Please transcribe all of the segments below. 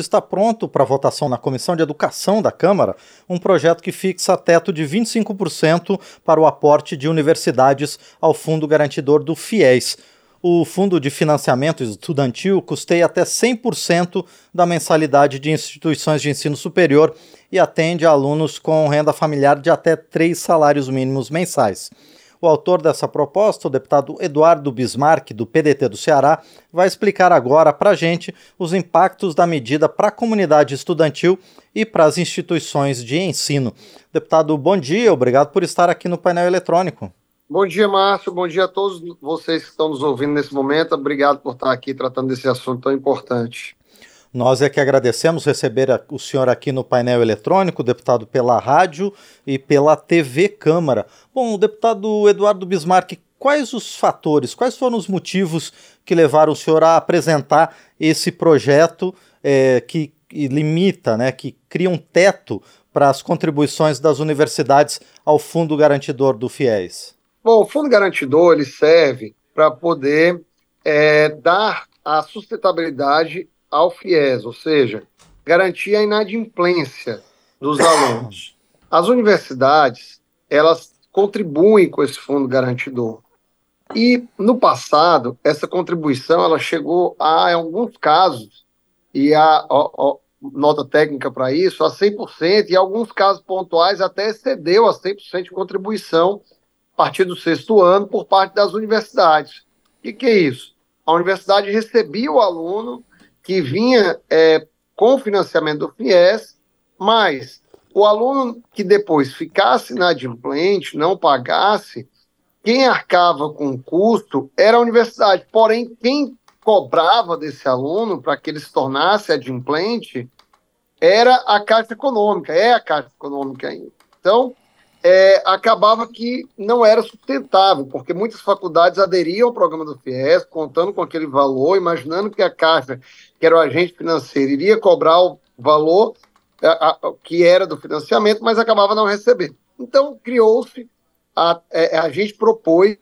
está pronto para votação na Comissão de Educação da Câmara um projeto que fixa teto de 25% para o aporte de universidades ao Fundo Garantidor do FIES. O Fundo de Financiamento Estudantil custeia até 100% da mensalidade de instituições de ensino superior e atende a alunos com renda familiar de até três salários mínimos mensais. O autor dessa proposta, o deputado Eduardo Bismarck, do PDT do Ceará, vai explicar agora para a gente os impactos da medida para a comunidade estudantil e para as instituições de ensino. Deputado, bom dia, obrigado por estar aqui no painel eletrônico. Bom dia, Márcio. Bom dia a todos vocês que estão nos ouvindo nesse momento. Obrigado por estar aqui tratando desse assunto tão importante. Nós é que agradecemos receber o senhor aqui no painel eletrônico, deputado pela rádio e pela TV Câmara. Bom, deputado Eduardo Bismarck, quais os fatores, quais foram os motivos que levaram o senhor a apresentar esse projeto é, que limita, né, que cria um teto para as contribuições das universidades ao Fundo Garantidor do FIES? Bom, o Fundo Garantidor ele serve para poder é, dar a sustentabilidade ao FIES, ou seja, garantir a inadimplência dos alunos. As universidades, elas contribuem com esse fundo garantidor. E no passado, essa contribuição ela chegou a, em alguns casos, e a, a, a nota técnica para isso, a 100%, e em alguns casos pontuais até excedeu a 100% de contribuição a partir do sexto ano por parte das universidades. O que, que é isso? A universidade recebia o aluno que vinha é, com financiamento do FIES, mas o aluno que depois ficasse inadimplente, não pagasse, quem arcava com o custo era a universidade. Porém, quem cobrava desse aluno para que ele se tornasse adimplente era a Caixa Econômica, é a Caixa Econômica ainda. Então, é, acabava que não era sustentável, porque muitas faculdades aderiam ao programa do FIES, contando com aquele valor, imaginando que a Caixa, que era o agente financeiro, iria cobrar o valor a, a, que era do financiamento, mas acabava não recebendo. Então, criou-se, a, é, a, gente propôs,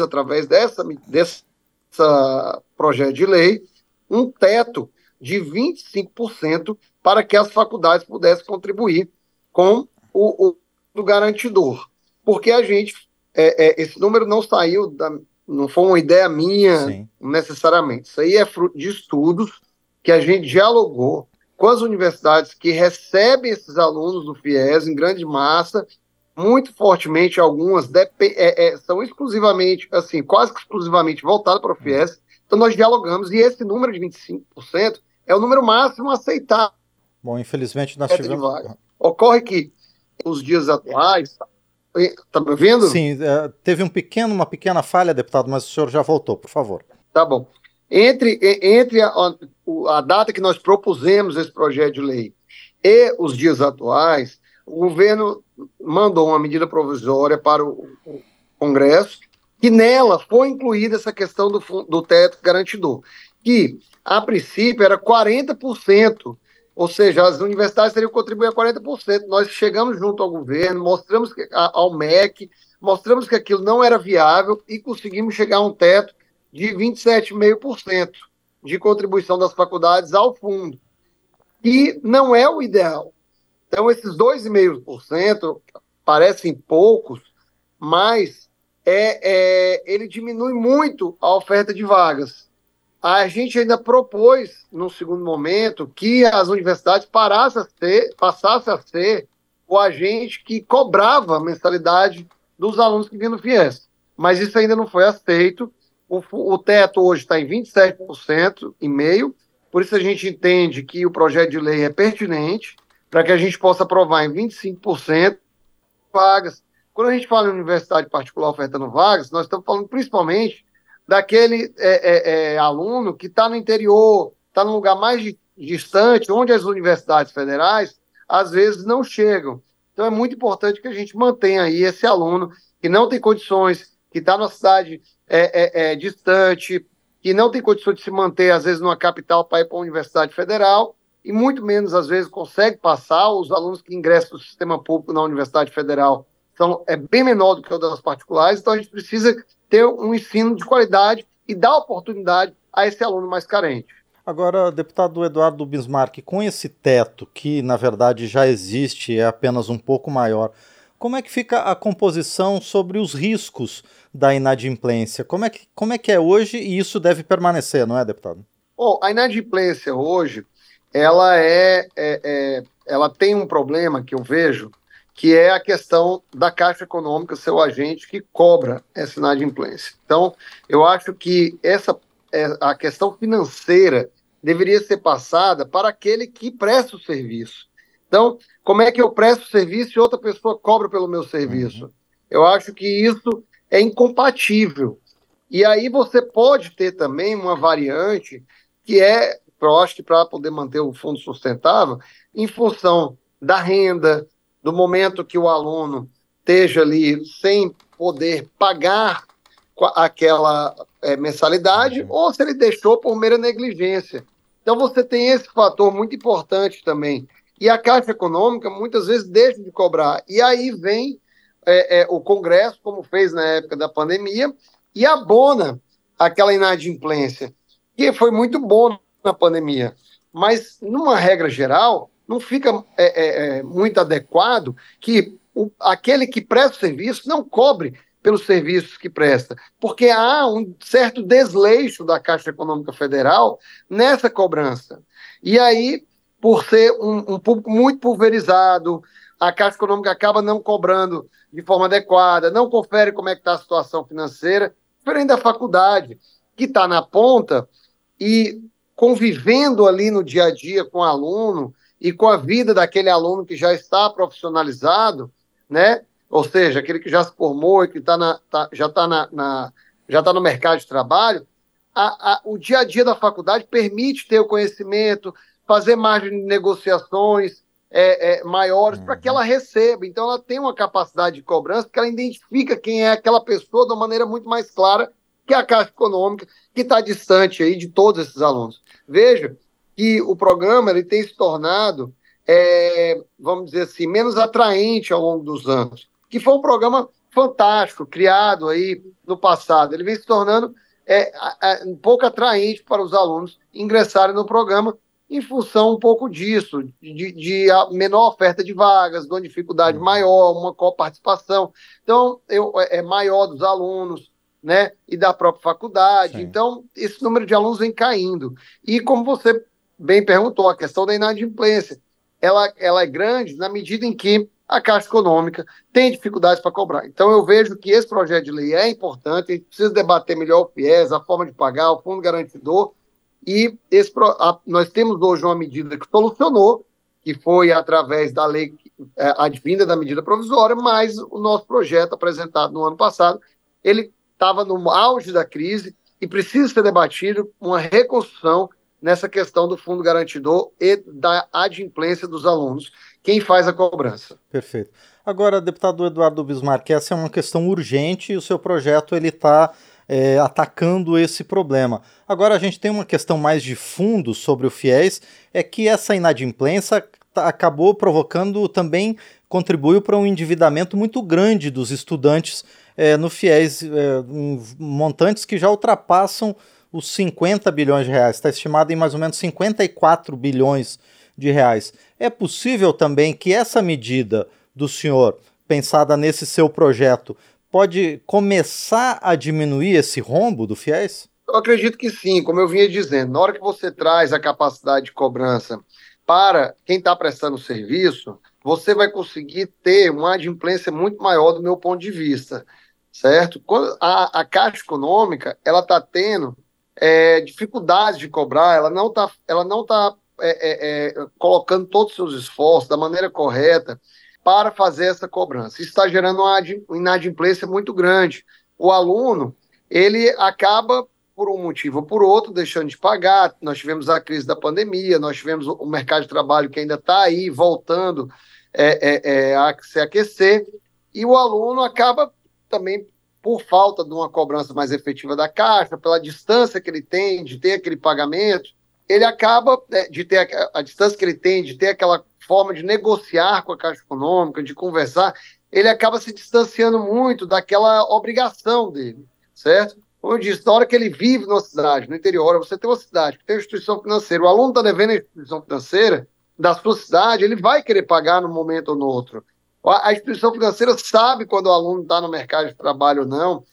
através dessa, dessa projeto de lei, um teto de 25% para que as faculdades pudessem contribuir com o, o do garantidor. Porque a gente, é, é, esse número não saiu, da, não foi uma ideia minha Sim. necessariamente. Isso aí é fruto de estudos que a gente dialogou com as universidades que recebem esses alunos do FIES em grande massa, muito fortemente, algumas é, é, são exclusivamente, assim, quase que exclusivamente voltadas para o FIES. Então nós dialogamos e esse número de 25% é o número máximo aceitável. Bom, infelizmente nós tivemos. Ocorre que os dias atuais. Está me ouvindo? Sim, é, teve um pequeno, uma pequena falha, deputado, mas o senhor já voltou, por favor. Tá bom. Entre, entre a, a data que nós propusemos esse projeto de lei e os dias atuais, o governo mandou uma medida provisória para o, o Congresso, que nela foi incluída essa questão do, do teto garantidor, que a princípio era 40% ou seja, as universidades teriam que contribuir a 40%. Nós chegamos junto ao governo, mostramos que, ao MEC, mostramos que aquilo não era viável e conseguimos chegar a um teto de 27,5% de contribuição das faculdades ao fundo. E não é o ideal. Então, esses 2,5% parecem poucos, mas é, é, ele diminui muito a oferta de vagas a gente ainda propôs, no segundo momento, que as universidades parassem a ser, passassem a ser o agente que cobrava a mensalidade dos alunos que vinham no FIES. Mas isso ainda não foi aceito. O, o teto hoje está em 27% e meio, por isso a gente entende que o projeto de lei é pertinente para que a gente possa aprovar em 25% vagas. Quando a gente fala em universidade particular ofertando vagas, nós estamos falando principalmente daquele é, é, é, aluno que está no interior, está num lugar mais distante, onde as universidades federais às vezes não chegam. Então é muito importante que a gente mantenha aí esse aluno que não tem condições, que está numa cidade é, é, é, distante, que não tem condições de se manter, às vezes, numa capital para ir para a Universidade Federal, e muito menos, às vezes, consegue passar. Os alunos que ingressam no sistema público na Universidade Federal são, é bem menor do que o das particulares, então a gente precisa ter um ensino de qualidade e dar oportunidade a esse aluno mais carente. Agora, deputado Eduardo Bismarck, com esse teto, que na verdade já existe, é apenas um pouco maior, como é que fica a composição sobre os riscos da inadimplência? Como é que, como é, que é hoje e isso deve permanecer, não é, deputado? Bom, a inadimplência hoje, ela é, é, é ela tem um problema que eu vejo, que é a questão da Caixa Econômica ser o agente que cobra essa inadimplência. Então, eu acho que essa é, a questão financeira deveria ser passada para aquele que presta o serviço. Então, como é que eu presto o serviço e outra pessoa cobra pelo meu serviço? Uhum. Eu acho que isso é incompatível. E aí você pode ter também uma variante que é, eu acho que para poder manter o fundo sustentável, em função da renda, do momento que o aluno esteja ali sem poder pagar aquela é, mensalidade, uhum. ou se ele deixou por mera negligência. Então você tem esse fator muito importante também. E a Caixa Econômica muitas vezes deixa de cobrar. E aí vem é, é, o Congresso, como fez na época da pandemia, e abona aquela inadimplência, que foi muito bom na pandemia. Mas, numa regra geral, não fica é, é, é muito adequado que o, aquele que presta o serviço não cobre pelos serviços que presta, porque há um certo desleixo da Caixa Econômica Federal nessa cobrança. E aí, por ser um, um público muito pulverizado, a Caixa Econômica acaba não cobrando de forma adequada, não confere como é que está a situação financeira, diferente da faculdade, que está na ponta e convivendo ali no dia a dia com o aluno e com a vida daquele aluno que já está profissionalizado, né? ou seja, aquele que já se formou e que tá na, tá, já está na, na, já tá no mercado de trabalho, a, a, o dia a dia da faculdade permite ter o conhecimento, fazer margem de negociações é, é, maiores uhum. para que ela receba. Então, ela tem uma capacidade de cobrança, porque ela identifica quem é aquela pessoa de uma maneira muito mais clara que a Caixa Econômica, que está distante aí de todos esses alunos. Veja que o programa ele tem se tornado, é, vamos dizer assim, menos atraente ao longo dos anos que foi um programa fantástico, criado aí no passado. Ele vem se tornando é, é, um pouco atraente para os alunos ingressarem no programa em função um pouco disso, de, de menor oferta de vagas, de uma dificuldade maior, uma coparticipação. Então, eu, é, é maior dos alunos, né, e da própria faculdade. Sim. Então, esse número de alunos vem caindo. E como você bem perguntou, a questão da inadimplência, ela, ela é grande na medida em que a Caixa Econômica tem dificuldades para cobrar. Então, eu vejo que esse projeto de lei é importante, a gente precisa debater melhor o FIES, a forma de pagar, o fundo garantidor, e esse, a, nós temos hoje uma medida que solucionou, que foi através da lei é, advinda da medida provisória, mas o nosso projeto apresentado no ano passado, ele estava no auge da crise e precisa ser debatido uma reconstrução nessa questão do fundo garantidor e da adimplência dos alunos, quem faz a cobrança. Perfeito. Agora, deputado Eduardo Bismarck, essa é uma questão urgente e o seu projeto ele está é, atacando esse problema. Agora a gente tem uma questão mais de fundo sobre o FIES, é que essa inadimplência tá, acabou provocando também, contribuiu para um endividamento muito grande dos estudantes é, no FIES, é, montantes que já ultrapassam os 50 bilhões de reais, está estimado em mais ou menos 54 bilhões de reais. É possível também que essa medida do senhor, pensada nesse seu projeto, pode começar a diminuir esse rombo do FIES? Eu acredito que sim, como eu vinha dizendo, na hora que você traz a capacidade de cobrança para quem está prestando serviço, você vai conseguir ter uma adimplência muito maior do meu ponto de vista, certo? A, a Caixa Econômica, ela está tendo é, dificuldades de cobrar, ela não está ela não tá, é, é, é, colocando todos os seus esforços da maneira correta para fazer essa cobrança. Isso está gerando uma inadimplência muito grande. O aluno, ele acaba, por um motivo ou por outro, deixando de pagar. Nós tivemos a crise da pandemia, nós tivemos o mercado de trabalho que ainda está aí, voltando é, é, a se aquecer, e o aluno acaba também por falta de uma cobrança mais efetiva da Caixa, pela distância que ele tem de ter aquele pagamento, ele acaba né, de ter a, a, distância que ele tem de ter aquela forma de negociar com a Caixa Econômica, de conversar, ele acaba se distanciando muito daquela obrigação dele, certo? como eu disse, na hora que ele vive numa cidade, no interior, você tem uma cidade que tem uma instituição financeira, o aluno está devendo a instituição financeira da sua cidade, ele vai querer pagar num momento ou no outro. A instituição financeira sabe quando o aluno está no mercado de trabalho ou não,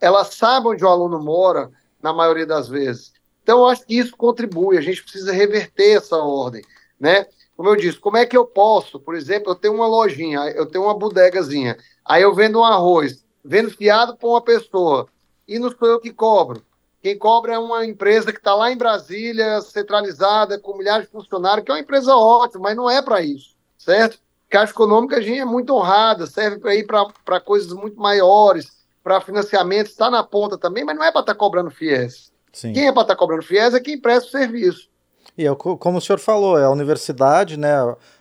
ela sabe onde o aluno mora, na maioria das vezes. Então, acho que isso contribui, a gente precisa reverter essa ordem, né? Como eu disse, como é que eu posso, por exemplo, eu tenho uma lojinha, eu tenho uma bodegazinha, aí eu vendo um arroz, vendo fiado para uma pessoa, e não sou eu que cobro. Quem cobra é uma empresa que está lá em Brasília, centralizada, com milhares de funcionários, que é uma empresa ótima, mas não é para isso, certo? Caixa Econômica a gente é muito honrada, serve para ir para coisas muito maiores, para financiamento, está na ponta também, mas não é para estar tá cobrando FIES. Sim. Quem é para estar tá cobrando FIES é quem presta o serviço. E é, como o senhor falou, é a universidade, né,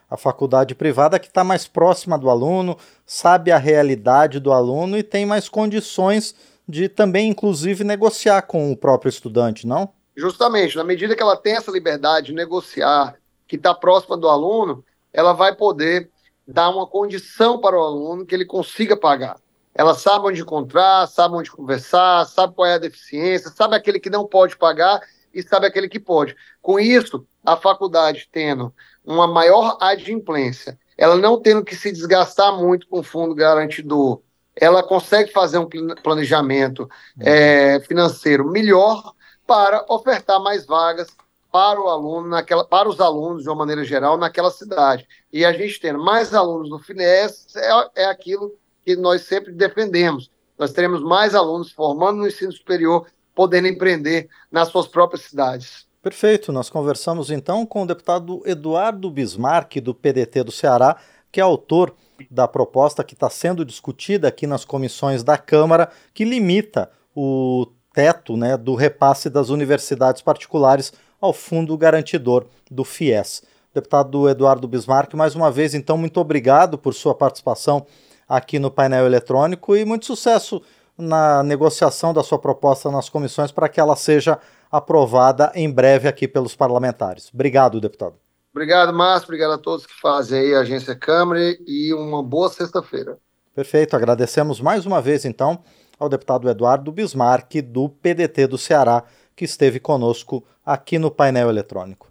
a faculdade privada que está mais próxima do aluno, sabe a realidade do aluno e tem mais condições de também, inclusive, negociar com o próprio estudante, não? Justamente, na medida que ela tem essa liberdade de negociar, que está próxima do aluno, ela vai poder dar uma condição para o aluno que ele consiga pagar. Ela sabe onde encontrar, sabe onde conversar, sabe qual é a deficiência, sabe aquele que não pode pagar e sabe aquele que pode. Com isso, a faculdade tendo uma maior adimplência, ela não tendo que se desgastar muito com o fundo garantidor, ela consegue fazer um planejamento é, financeiro melhor para ofertar mais vagas para o aluno, naquela, para os alunos, de uma maneira geral, naquela cidade. E a gente tendo mais alunos no FINES é, é aquilo que nós sempre defendemos. Nós teremos mais alunos formando no ensino superior, podendo empreender nas suas próprias cidades. Perfeito. Nós conversamos então com o deputado Eduardo Bismarck, do PDT do Ceará, que é autor da proposta que está sendo discutida aqui nas comissões da Câmara, que limita o teto né, do repasse das universidades particulares ao fundo garantidor do FIES. Deputado Eduardo Bismarck, mais uma vez, então, muito obrigado por sua participação aqui no painel eletrônico e muito sucesso na negociação da sua proposta nas comissões para que ela seja aprovada em breve aqui pelos parlamentares. Obrigado, deputado. Obrigado, Márcio. Obrigado a todos que fazem aí a Agência Câmara e uma boa sexta-feira. Perfeito. Agradecemos mais uma vez, então, ao deputado Eduardo Bismarck, do PDT do Ceará, que esteve conosco aqui no painel eletrônico.